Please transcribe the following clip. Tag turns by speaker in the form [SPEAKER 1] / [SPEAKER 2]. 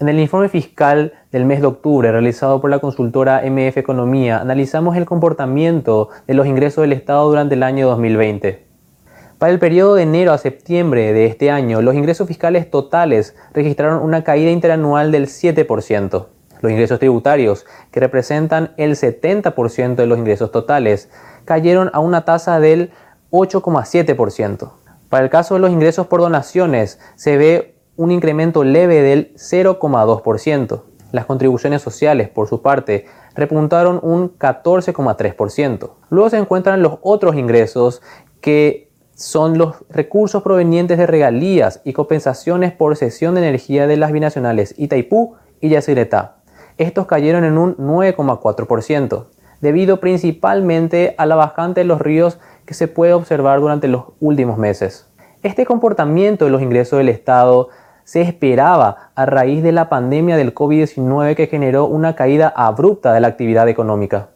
[SPEAKER 1] En el informe fiscal del mes de octubre realizado por la consultora MF Economía, analizamos el comportamiento de los ingresos del Estado durante el año 2020. Para el periodo de enero a septiembre de este año, los ingresos fiscales totales registraron una caída interanual del 7%. Los ingresos tributarios, que representan el 70% de los ingresos totales, cayeron a una tasa del 8,7%. Para el caso de los ingresos por donaciones, se ve un incremento leve del 0,2%. Las contribuciones sociales, por su parte, repuntaron un 14,3%. Luego se encuentran los otros ingresos que son los recursos provenientes de regalías y compensaciones por cesión de energía de las binacionales Itaipú y Yacyretá. Estos cayeron en un 9,4%, debido principalmente a la bajante de los ríos que se puede observar durante los últimos meses. Este comportamiento de los ingresos del Estado se esperaba a raíz de la pandemia del COVID-19 que generó una caída abrupta de la actividad económica.